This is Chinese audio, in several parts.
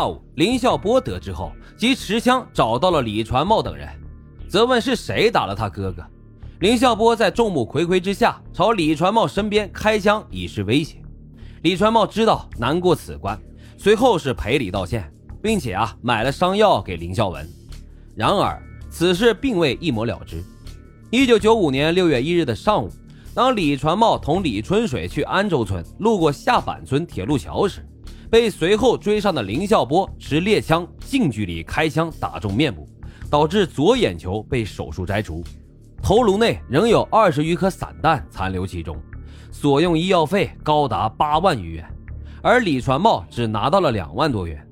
下午，林孝波得知后，即持枪找到了李传茂等人，责问是谁打了他哥哥。林孝波在众目睽睽之下朝李传茂身边开枪，以示威胁。李传茂知道难过此关，随后是赔礼道歉，并且啊买了伤药给林孝文。然而此事并未一抹了之。一九九五年六月一日的上午，当李传茂同李春水去安州村，路过下板村铁路桥时，被随后追上的林孝波持猎枪近距离开枪打中面部，导致左眼球被手术摘除。头颅内仍有二十余颗散弹残留其中，所用医药费高达八万余元，而李传茂只拿到了两万多元。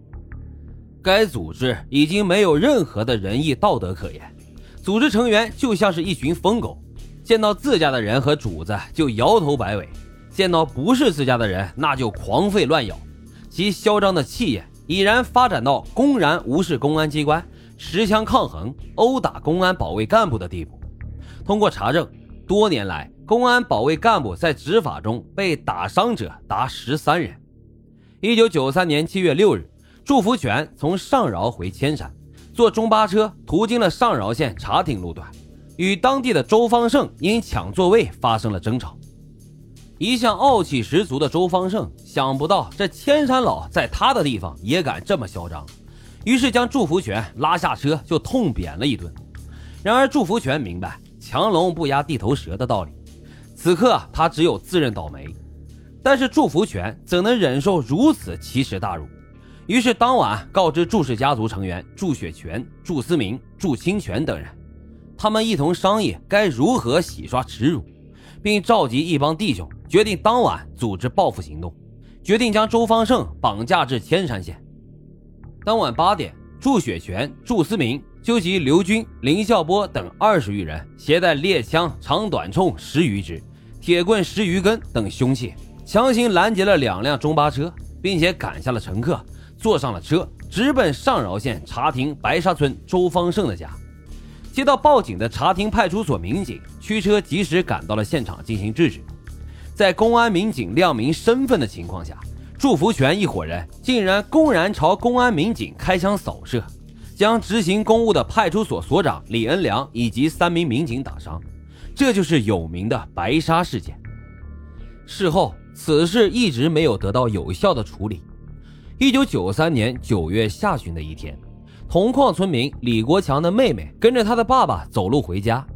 该组织已经没有任何的仁义道德可言，组织成员就像是一群疯狗，见到自家的人和主子就摇头摆尾，见到不是自家的人那就狂吠乱咬，其嚣张的气焰已然发展到公然无视公安机关、持枪抗衡、殴打公安保卫干部的地步。通过查证，多年来公安保卫干部在执法中被打伤者达十三人。一九九三年七月六日，祝福全从上饶回千山，坐中巴车途经了上饶县茶亭路段，与当地的周方胜因抢座位发生了争吵。一向傲气十足的周方胜想不到这千山老在他的地方也敢这么嚣张，于是将祝福全拉下车就痛扁了一顿。然而祝福全明白。强龙不压地头蛇的道理，此刻他只有自认倒霉。但是祝福全怎能忍受如此奇耻大辱？于是当晚告知祝氏家族成员祝雪泉、祝思明、祝清泉等人，他们一同商议该如何洗刷耻辱，并召集一帮弟兄，决定当晚组织报复行动，决定将周方胜绑架至千山县。当晚八点，祝雪泉、祝思明。纠集刘军、林孝波等二十余人，携带猎枪、长短铳十余支、铁棍十余根等凶器，强行拦截了两辆中巴车，并且赶下了乘客，坐上了车，直奔上饶县茶亭白沙村周方胜的家。接到报警的茶亭派出所民警驱车及时赶到了现场进行制止。在公安民警亮明身份的情况下，祝福全一伙人竟然公然朝公安民警开枪扫射。将执行公务的派出所所长李恩良以及三名民警打伤，这就是有名的白沙事件。事后，此事一直没有得到有效的处理。一九九三年九月下旬的一天，同矿村民李国强的妹妹跟着他的爸爸走路回家，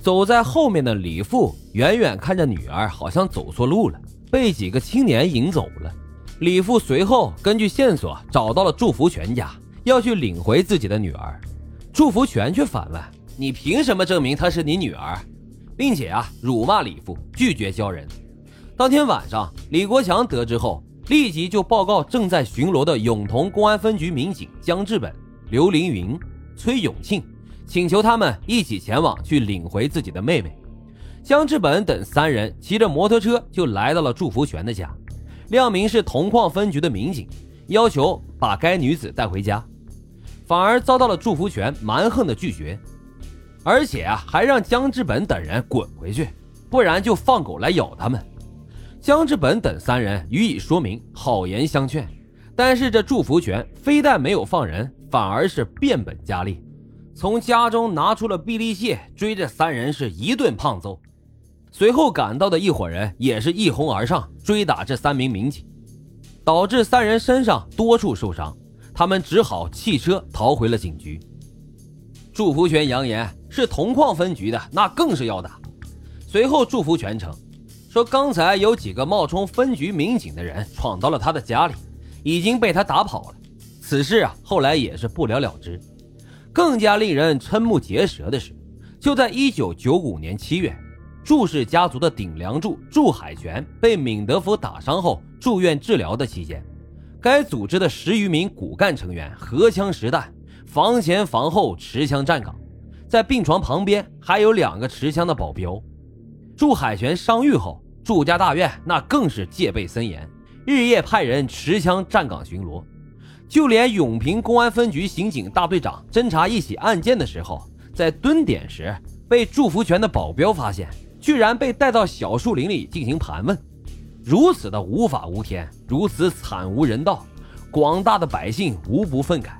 走在后面的李父远远看着女儿好像走错路了，被几个青年引走了。李父随后根据线索找到了祝福全家。要去领回自己的女儿，祝福全却反问：“你凭什么证明她是你女儿？”并且啊，辱骂李父，拒绝交人。当天晚上，李国强得知后，立即就报告正在巡逻的永同公安分局民警江志本、刘凌云、崔永庆，请求他们一起前往去领回自己的妹妹。江志本等三人骑着摩托车就来到了祝福全的家，亮明是铜矿分局的民警，要求把该女子带回家。反而遭到了祝福全蛮横的拒绝，而且啊，还让江志本等人滚回去，不然就放狗来咬他们。江志本等三人予以说明，好言相劝，但是这祝福全非但没有放人，反而是变本加厉，从家中拿出了臂力械，追着三人是一顿胖揍。随后赶到的一伙人也是一哄而上，追打这三名民警，导致三人身上多处受伤。他们只好弃车逃回了警局。祝福全扬言是铜矿分局的，那更是要打。随后，祝福全称说，刚才有几个冒充分局民警的人闯到了他的家里，已经被他打跑了。此事啊，后来也是不了了之。更加令人瞠目结舌的是，就在一九九五年七月，祝氏家族的顶梁柱祝海泉被闵德福打伤后住院治疗的期间。该组织的十余名骨干成员荷枪实弹，房前房后持枪站岗，在病床旁边还有两个持枪的保镖。祝海泉伤愈后，祝家大院那更是戒备森严，日夜派人持枪站岗巡逻。就连永平公安分局刑警大队长侦查一起案件的时候，在蹲点时被祝福全的保镖发现，居然被带到小树林里进行盘问。如此的无法无天，如此惨无人道，广大的百姓无不愤慨。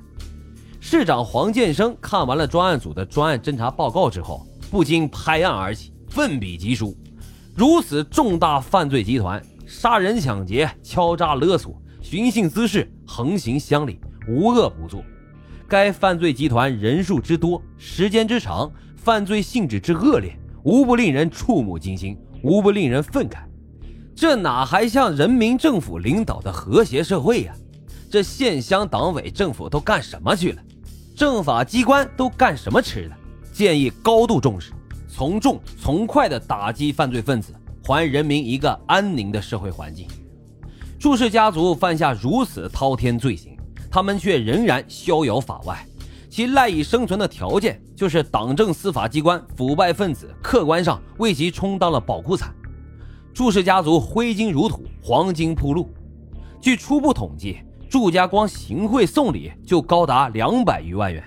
市长黄建生看完了专案组的专案侦查报告之后，不禁拍案而起，奋笔疾书：如此重大犯罪集团，杀人、抢劫、敲诈勒索、寻衅滋事，横行乡里，无恶不作。该犯罪集团人数之多，时间之长，犯罪性质之恶劣，无不令人触目惊心，无不令人愤慨。这哪还像人民政府领导的和谐社会呀？这县乡党委政府都干什么去了？政法机关都干什么吃的？建议高度重视，从重从快的打击犯罪分子，还人民一个安宁的社会环境。祝氏家族犯下如此滔天罪行，他们却仍然逍遥法外，其赖以生存的条件就是党政司法机关腐败分子客观上为其充当了保护伞。祝氏家族挥金如土，黄金铺路。据初步统计，祝家光行贿送礼就高达两百余万元。